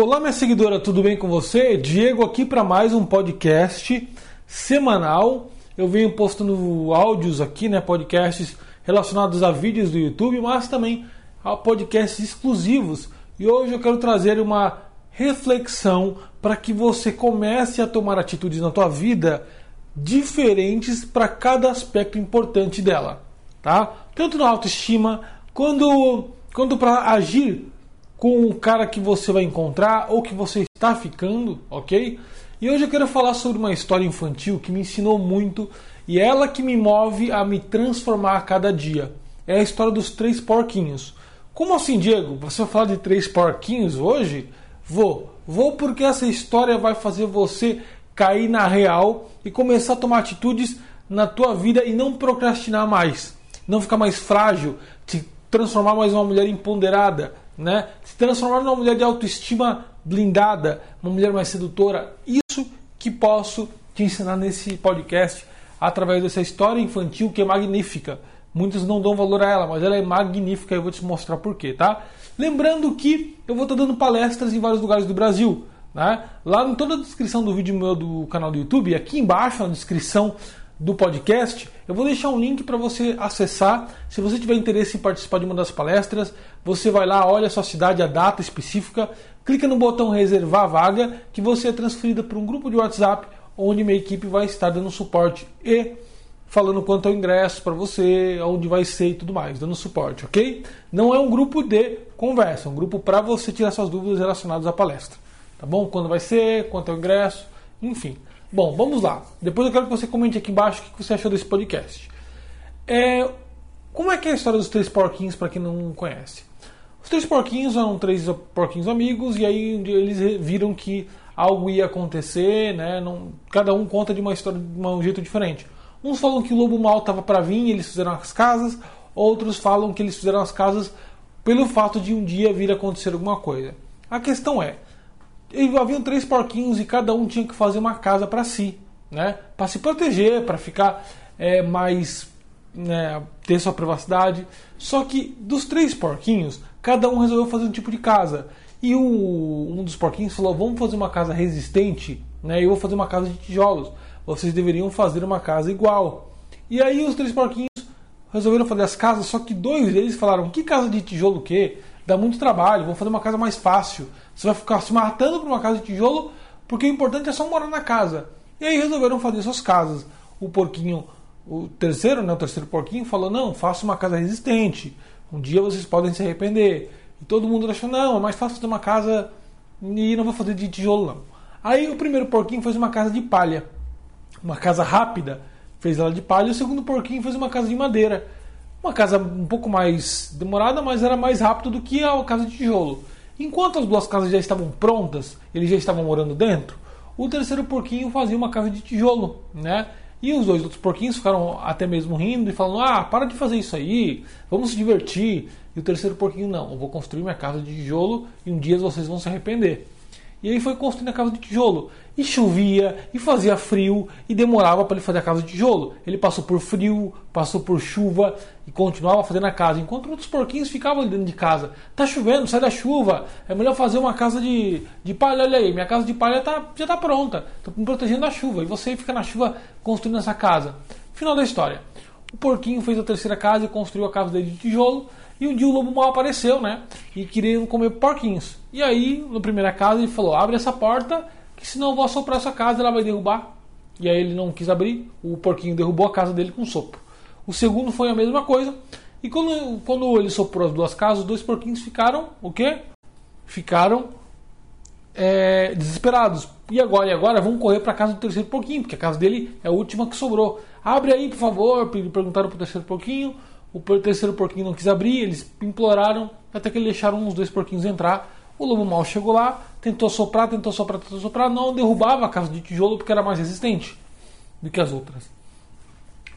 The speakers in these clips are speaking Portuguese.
Olá, minha seguidora, tudo bem com você? Diego aqui para mais um podcast semanal. Eu venho postando áudios aqui, né, podcasts relacionados a vídeos do YouTube, mas também a podcasts exclusivos. E hoje eu quero trazer uma reflexão para que você comece a tomar atitudes na tua vida diferentes para cada aspecto importante dela, tá? Tanto na autoestima quando quando para agir com o cara que você vai encontrar ou que você está ficando, ok? E hoje eu quero falar sobre uma história infantil que me ensinou muito e é ela que me move a me transformar a cada dia. É a história dos três porquinhos. Como assim, Diego? Você vai falar de três porquinhos hoje? Vou. Vou porque essa história vai fazer você cair na real e começar a tomar atitudes na tua vida e não procrastinar mais. Não ficar mais frágil, te transformar mais uma mulher empoderada, né? Se transformar numa mulher de autoestima blindada, uma mulher mais sedutora. Isso que posso te ensinar nesse podcast através dessa história infantil que é magnífica. Muitos não dão valor a ela, mas ela é magnífica e eu vou te mostrar porquê, tá? Lembrando que eu vou estar dando palestras em vários lugares do Brasil. Né? Lá em toda a descrição do vídeo meu do canal do YouTube, aqui embaixo na descrição do podcast, eu vou deixar um link para você acessar. Se você tiver interesse em participar de uma das palestras, você vai lá, olha a sua cidade, a data específica, clica no botão reservar vaga, que você é transferida para um grupo de WhatsApp onde minha equipe vai estar dando suporte e falando quanto ao ingresso para você, onde vai ser e tudo mais, dando suporte, ok? Não é um grupo de conversa, é um grupo para você tirar suas dúvidas relacionadas à palestra, tá bom? Quando vai ser, quanto ao ingresso, enfim. Bom, vamos lá. Depois eu quero que você comente aqui embaixo o que você achou desse podcast. É, como é que é a história dos três porquinhos para quem não conhece? Os três porquinhos eram três porquinhos amigos e aí eles viram que algo ia acontecer, né? Não, cada um conta de uma história de um jeito diferente. Uns falam que o lobo mal estava para vir e eles fizeram as casas, outros falam que eles fizeram as casas pelo fato de um dia vir acontecer alguma coisa. A questão é, haviam três porquinhos e cada um tinha que fazer uma casa para si, né? Para se proteger, para ficar é, mais né, ter sua privacidade. Só que dos três porquinhos, cada um resolveu fazer um tipo de casa. E o, um dos porquinhos falou: Vamos fazer uma casa resistente, né? Eu vou fazer uma casa de tijolos. Vocês deveriam fazer uma casa igual. E aí os três porquinhos resolveram fazer as casas, só que dois deles falaram: Que casa de tijolo o quê? Dá muito trabalho, vou fazer uma casa mais fácil. Você vai ficar se matando para uma casa de tijolo, porque o importante é só morar na casa. E aí resolveram fazer suas casas. O porquinho, o terceiro, né, o terceiro porquinho falou: "Não, faça uma casa resistente. Um dia vocês podem se arrepender". E todo mundo achou: "Não, é mais fácil fazer uma casa e não vou fazer de tijolo não". Aí o primeiro porquinho fez uma casa de palha. Uma casa rápida, fez ela de palha, o segundo porquinho fez uma casa de madeira. Uma casa um pouco mais demorada, mas era mais rápido do que a casa de tijolo. Enquanto as duas casas já estavam prontas, eles já estavam morando dentro, o terceiro porquinho fazia uma casa de tijolo, né? E os dois outros porquinhos ficaram até mesmo rindo e falando: Ah, para de fazer isso aí, vamos se divertir. E o terceiro porquinho: Não, eu vou construir minha casa de tijolo e um dia vocês vão se arrepender. E aí foi construindo a casa de tijolo. E chovia, e fazia frio, e demorava para ele fazer a casa de tijolo. Ele passou por frio, passou por chuva e continuava fazendo a casa. Enquanto outros porquinhos ficavam ali dentro de casa. Tá chovendo, sai da chuva. É melhor fazer uma casa de, de palha. Olha aí, minha casa de palha tá, já está pronta. Estou me protegendo da chuva. E você fica na chuva construindo essa casa. Final da história. O porquinho fez a terceira casa e construiu a casa dele de tijolo. E um dia o lobo mal apareceu, né? E queria comer porquinhos. E aí, na primeira casa, ele falou: abre essa porta, que senão eu vou assoprar essa casa, ela vai derrubar. E aí ele não quis abrir, o porquinho derrubou a casa dele com um sopro. O segundo foi a mesma coisa. E quando, quando ele soprou as duas casas, os dois porquinhos ficaram o quê? Ficaram é, desesperados. E agora? E agora? Vamos correr para a casa do terceiro porquinho, porque a casa dele é a última que sobrou. Abre aí, por favor. Perguntaram para o terceiro porquinho. O terceiro porquinho não quis abrir, eles imploraram, até que eles deixaram os dois porquinhos entrar. O lobo mal chegou lá, tentou soprar, tentou soprar, tentou soprar, não derrubava a casa de tijolo porque era mais resistente do que as outras.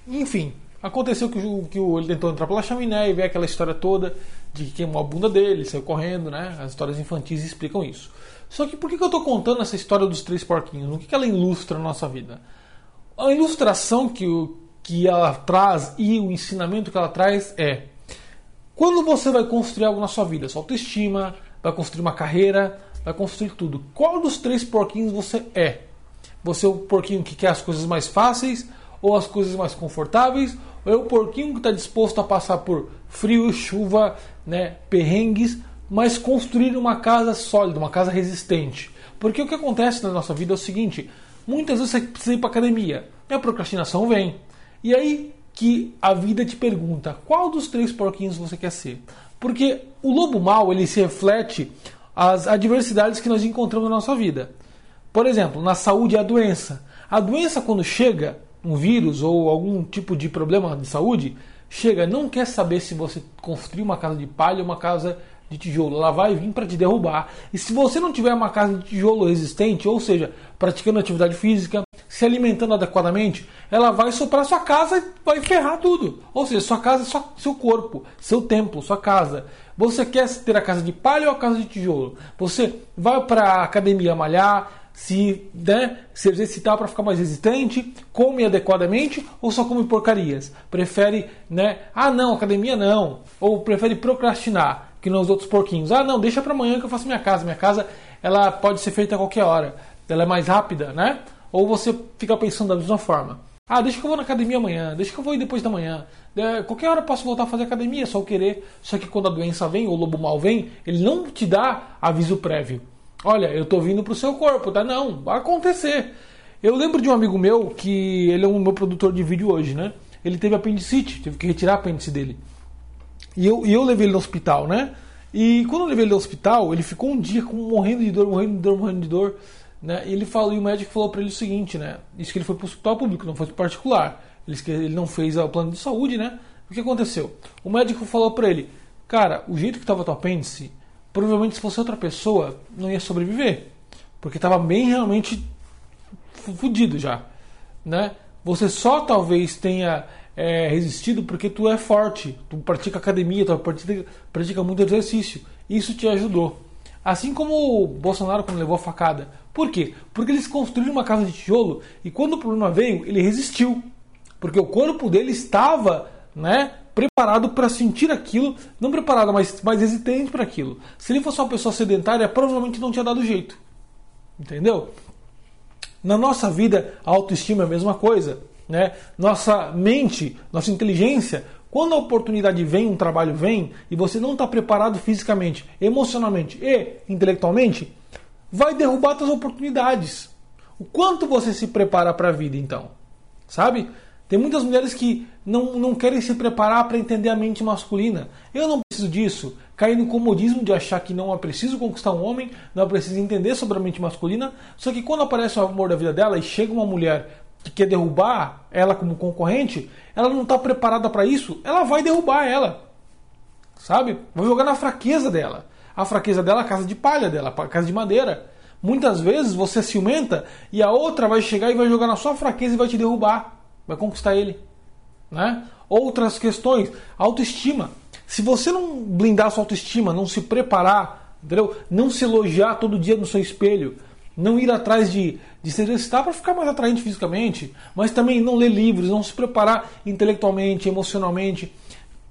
Enfim, aconteceu que, o, que o, ele tentou entrar pela chaminé e ver aquela história toda de que queimou a bunda dele, saiu correndo, né? As histórias infantis explicam isso. Só que por que, que eu estou contando essa história dos três porquinhos? O que, que ela ilustra na nossa vida? A ilustração que o, que ela traz e o ensinamento que ela traz é: quando você vai construir algo na sua vida, sua autoestima, vai construir uma carreira, vai construir tudo. Qual dos três porquinhos você é? Você é o porquinho que quer as coisas mais fáceis ou as coisas mais confortáveis? Ou é o porquinho que está disposto a passar por frio, chuva, né, perrengues, mas construir uma casa sólida, uma casa resistente? Porque o que acontece na nossa vida é o seguinte: muitas vezes você precisa ir para academia, e a procrastinação vem. E aí que a vida te pergunta qual dos três porquinhos você quer ser. Porque o lobo mau ele se reflete as adversidades que nós encontramos na nossa vida. Por exemplo, na saúde a doença. A doença quando chega, um vírus ou algum tipo de problema de saúde, chega, não quer saber se você construiu uma casa de palha ou uma casa de tijolo, ela vai vir para te derrubar. E se você não tiver uma casa de tijolo resistente, ou seja, praticando atividade física, se alimentando adequadamente, ela vai soprar sua casa e vai ferrar tudo. Ou seja, sua casa é seu corpo, seu templo, sua casa. Você quer ter a casa de palha ou a casa de tijolo? Você vai para a academia malhar, se, né, se exercitar para ficar mais resistente, come adequadamente ou só come porcarias? Prefere, né? Ah, não, academia não. Ou prefere procrastinar? Que nos outros porquinhos. Ah, não, deixa para amanhã que eu faço minha casa. Minha casa ela pode ser feita a qualquer hora. Ela é mais rápida, né? Ou você fica pensando da mesma forma. Ah, deixa que eu vou na academia amanhã, deixa que eu vou ir depois da manhã. É, qualquer hora eu posso voltar a fazer academia, só eu querer. Só que quando a doença vem, ou o lobo mal vem, ele não te dá aviso prévio. Olha, eu tô vindo pro seu corpo, tá? Não, vai acontecer. Eu lembro de um amigo meu que ele é um meu produtor de vídeo hoje, né? Ele teve apendicite, teve que retirar a apêndice dele. E eu, e eu levei ele no hospital, né? E quando eu levei ele no hospital, ele ficou um dia com, morrendo de dor, morrendo de dor, morrendo de dor. Né? E ele falou, e o médico falou para ele o seguinte, né? Isso que ele foi para o hospital público, não foi para particular. Ele, ele não fez o plano de saúde, né? O que aconteceu? O médico falou para ele, cara, o jeito que estava teu apêndice, provavelmente se fosse outra pessoa, não ia sobreviver. Porque estava bem realmente fudido já, né? Você só talvez tenha é, resistido porque tu é forte, tu pratica academia, tu pratica, pratica muito exercício. Isso te ajudou. Assim como o Bolsonaro quando levou a facada. Por quê? Porque eles construíram uma casa de tijolo e quando o problema veio, ele resistiu. Porque o corpo dele estava né, preparado para sentir aquilo, não preparado, mas mais resistente para aquilo. Se ele fosse uma pessoa sedentária, provavelmente não tinha dado jeito. Entendeu? Na nossa vida, a autoestima é a mesma coisa né? Nossa mente, nossa inteligência, quando a oportunidade vem, um trabalho vem, e você não está preparado fisicamente, emocionalmente e intelectualmente, vai derrubar suas oportunidades. O quanto você se prepara para a vida, então? Sabe? Tem muitas mulheres que não, não querem se preparar para entender a mente masculina. Eu não preciso disso. Cair no comodismo de achar que não é preciso conquistar um homem, não é preciso entender sobre a mente masculina. Só que quando aparece o amor da vida dela e chega uma mulher que quer derrubar ela como concorrente, ela não está preparada para isso, ela vai derrubar ela. Sabe? Vai jogar na fraqueza dela. A fraqueza dela é a casa de palha dela, a casa de madeira. Muitas vezes você ciumenta e a outra vai chegar e vai jogar na sua fraqueza e vai te derrubar. Vai conquistar ele. Né? Outras questões, autoestima. Se você não blindar sua autoestima, não se preparar, entendeu? não se elogiar todo dia no seu espelho, não ir atrás de, de se exercitar para ficar mais atraente fisicamente, mas também não ler livros, não se preparar intelectualmente, emocionalmente,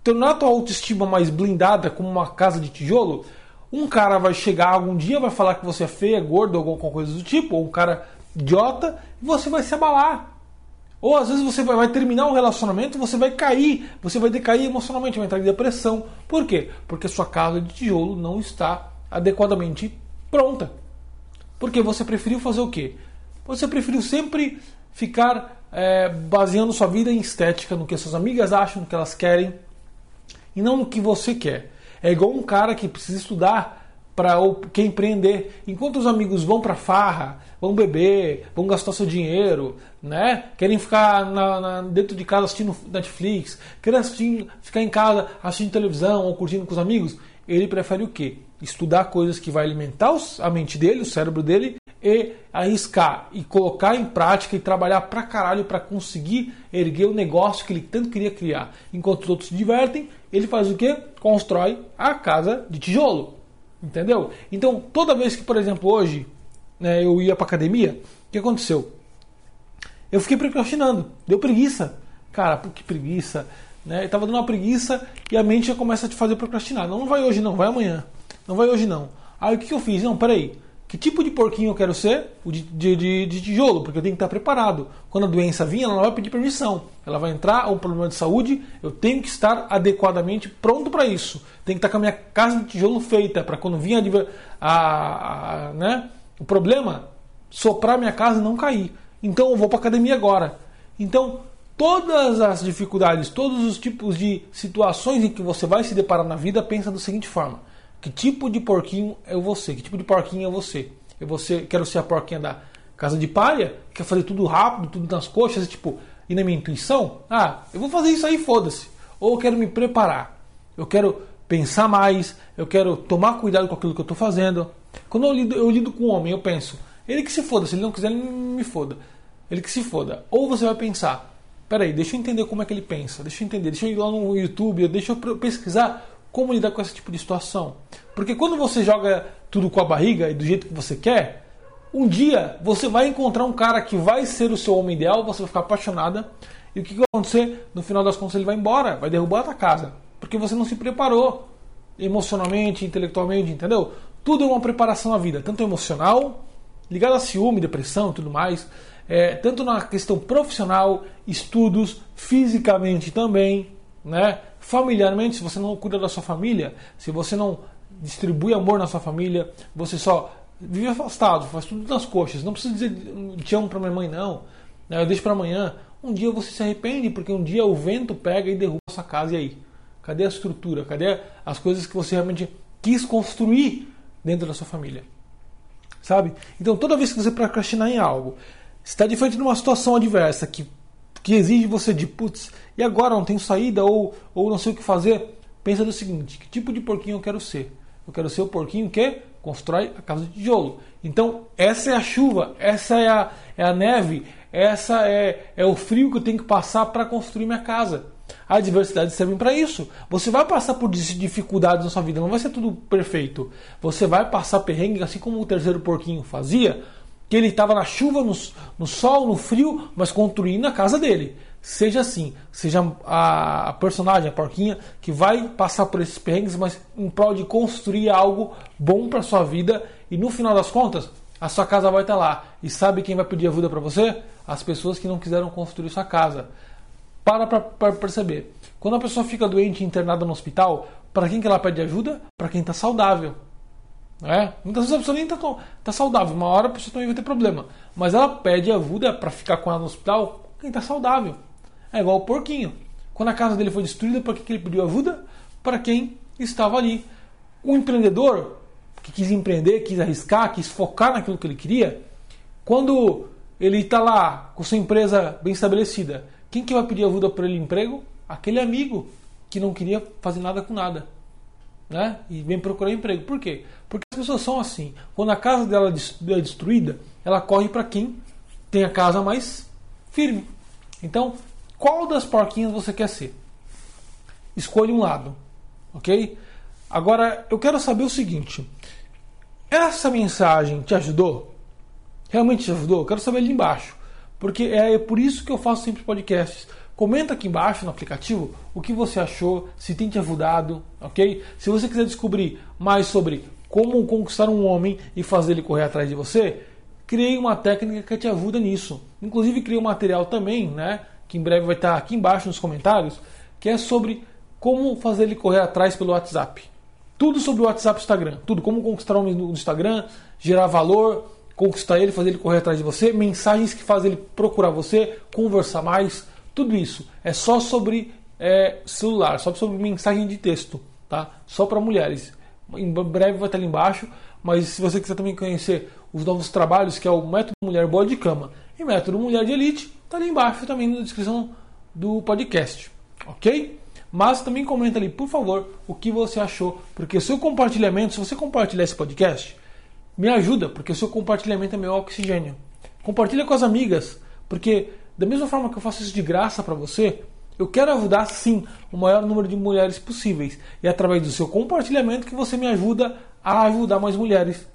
tornar a tua autoestima mais blindada como uma casa de tijolo, um cara vai chegar algum dia, vai falar que você é feia, gordo ou alguma coisa do tipo, ou um cara idiota, e você vai se abalar. Ou às vezes você vai, vai terminar um relacionamento, você vai cair, você vai decair emocionalmente, vai entrar em depressão. Por quê? Porque sua casa de tijolo não está adequadamente pronta. Porque você preferiu fazer o quê? Você preferiu sempre ficar é, baseando sua vida em estética, no que suas amigas acham, no que elas querem, e não no que você quer. É igual um cara que precisa estudar para quer empreender. Enquanto os amigos vão para farra, vão beber, vão gastar seu dinheiro, né? Querem ficar na, na, dentro de casa assistindo Netflix, querem assistir, ficar em casa assistindo televisão ou curtindo com os amigos, ele prefere o quê? Estudar coisas que vai alimentar a mente dele, o cérebro dele, e arriscar e colocar em prática e trabalhar pra caralho para conseguir erguer o negócio que ele tanto queria criar. Enquanto os outros se divertem, ele faz o quê? Constrói a casa de tijolo. Entendeu? Então, toda vez que, por exemplo, hoje né, eu ia pra academia, o que aconteceu? Eu fiquei procrastinando, deu preguiça. Cara, que preguiça. Né? Estava dando uma preguiça e a mente já começa a te fazer procrastinar. Não vai hoje não, vai amanhã. Não vai hoje não. Aí o que, eu fiz? Não, peraí. Que tipo de porquinho eu quero ser? O de, de, de, de, tijolo, porque eu tenho que estar preparado. Quando a doença vir, ela não vai pedir permissão. Ela vai entrar, um problema de saúde, eu tenho que estar adequadamente pronto para isso. Tenho que estar com a minha casa de tijolo feita, para quando vir a, a, a, né, o problema, soprar minha casa e não cair. Então eu vou para academia agora. Então, todas as dificuldades, todos os tipos de situações em que você vai se deparar na vida, pensa da seguinte forma que tipo de porquinho é você? Que tipo de porquinho é você? Eu você quero ser a porquinha da casa de palha, quer fazer tudo rápido, tudo nas coxas, tipo, e na minha intuição? Ah, eu vou fazer isso aí, foda-se. Ou eu quero me preparar. Eu quero pensar mais, eu quero tomar cuidado com aquilo que eu estou fazendo. Quando eu lido, eu lido com um homem, eu penso, ele que se foda, se ele não quiser, ele me foda. Ele que se foda. Ou você vai pensar, peraí, deixa eu entender como é que ele pensa, deixa eu entender, deixa eu ir lá no YouTube, deixa eu pesquisar como lidar com esse tipo de situação. Porque quando você joga tudo com a barriga e do jeito que você quer, um dia você vai encontrar um cara que vai ser o seu homem ideal, você vai ficar apaixonada, e o que vai acontecer? No final das contas ele vai embora, vai derrubar a tua casa. Porque você não se preparou emocionalmente, intelectualmente, entendeu? Tudo é uma preparação à vida, tanto emocional, ligado a ciúme, depressão e tudo mais, é, tanto na questão profissional, estudos, fisicamente também, né? Familiarmente, se você não cuida da sua família, se você não distribui amor na sua família, você só vive afastado, faz tudo nas coxas. Não precisa dizer te amo para minha mãe, não. Né? Eu deixo para amanhã. Um dia você se arrepende, porque um dia o vento pega e derruba a sua casa. E aí? Cadê a estrutura? Cadê as coisas que você realmente quis construir dentro da sua família? Sabe? Então, toda vez que você procrastinar em algo, está de frente de uma situação adversa que que exige você de putz, e agora não tenho saída ou, ou não sei o que fazer, pensa do seguinte: que tipo de porquinho eu quero ser? Eu quero ser o porquinho que constrói a casa de tijolo. Então, essa é a chuva, essa é a, é a neve, essa é, é o frio que eu tenho que passar para construir minha casa. A adversidade serve para isso. Você vai passar por dificuldades na sua vida, não vai ser tudo perfeito. Você vai passar perrengue, assim como o terceiro porquinho fazia, que ele estava na chuva, no, no, sol, no frio, mas construindo a casa dele. Seja assim, seja a, a, personagem, a porquinha, que vai passar por esses perrengues, mas em prol de construir algo bom para sua vida e no final das contas, a sua casa vai estar lá. E sabe quem vai pedir ajuda para você? As pessoas que não quiseram construir sua casa. Para para perceber. Quando a pessoa fica doente internada no hospital, para quem que ela pede ajuda? Para quem está saudável. É? Muitas vezes a pessoa nem está tá saudável, uma hora a pessoa também vai ter problema. Mas ela pede ajuda para ficar com ela no hospital quem está saudável. É igual o porquinho. Quando a casa dele foi destruída, para que ele pediu ajuda? Para quem estava ali. O empreendedor que quis empreender, quis arriscar, quis focar naquilo que ele queria, quando ele está lá com sua empresa bem estabelecida, quem que vai pedir ajuda para ele emprego? Aquele amigo que não queria fazer nada com nada né? E vem procurar emprego. Por quê? Porque as pessoas são assim. Quando a casa dela é destruída, ela corre para quem tem a casa mais firme. Então, qual das porquinhas você quer ser? Escolha um lado, ok? Agora, eu quero saber o seguinte: essa mensagem te ajudou? Realmente te ajudou? Eu quero saber ali embaixo, porque é por isso que eu faço sempre podcasts Comenta aqui embaixo no aplicativo o que você achou, se tem te ajudado, ok? Se você quiser descobrir mais sobre como conquistar um homem e fazer ele correr atrás de você, criei uma técnica que te ajuda nisso. Inclusive criei um material também, né? Que em breve vai estar aqui embaixo nos comentários, que é sobre como fazer ele correr atrás pelo WhatsApp. Tudo sobre o WhatsApp e Instagram. Tudo, como conquistar homem no Instagram, gerar valor, conquistar ele, fazer ele correr atrás de você, mensagens que fazem ele procurar você, conversar mais, tudo isso é só sobre é, celular, só sobre mensagem de texto, tá? Só para mulheres. Em breve vai estar ali embaixo, mas se você quiser também conhecer os novos trabalhos, que é o Método Mulher Boa de Cama e Método Mulher de Elite, está ali embaixo também na descrição do podcast, ok? Mas também comenta ali, por favor, o que você achou, porque o seu compartilhamento, se você compartilhar esse podcast, me ajuda, porque o seu compartilhamento é meu oxigênio. Compartilha com as amigas, porque da mesma forma que eu faço isso de graça para você, eu quero ajudar sim o maior número de mulheres possíveis. E é através do seu compartilhamento que você me ajuda a ajudar mais mulheres,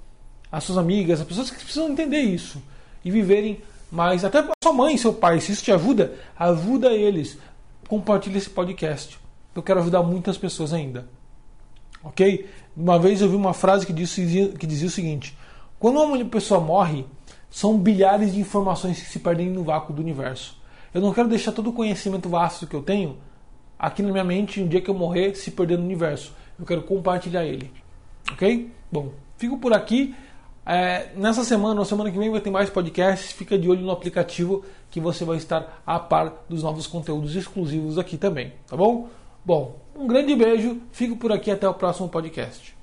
as suas amigas, as pessoas que precisam entender isso e viverem mais. Até a sua mãe, seu pai, se isso te ajuda, ajuda eles. Compartilhe esse podcast. Eu quero ajudar muitas pessoas ainda. Ok? Uma vez eu vi uma frase que dizia, que dizia o seguinte: quando uma pessoa morre, são bilhares de informações que se perdem no vácuo do universo. Eu não quero deixar todo o conhecimento vasto que eu tenho aqui na minha mente um dia que eu morrer se perder no universo. Eu quero compartilhar ele. Ok? Bom, fico por aqui. É, nessa semana, ou semana que vem, vai ter mais podcasts. Fica de olho no aplicativo que você vai estar a par dos novos conteúdos exclusivos aqui também. Tá bom? Bom, um grande beijo. Fico por aqui até o próximo podcast.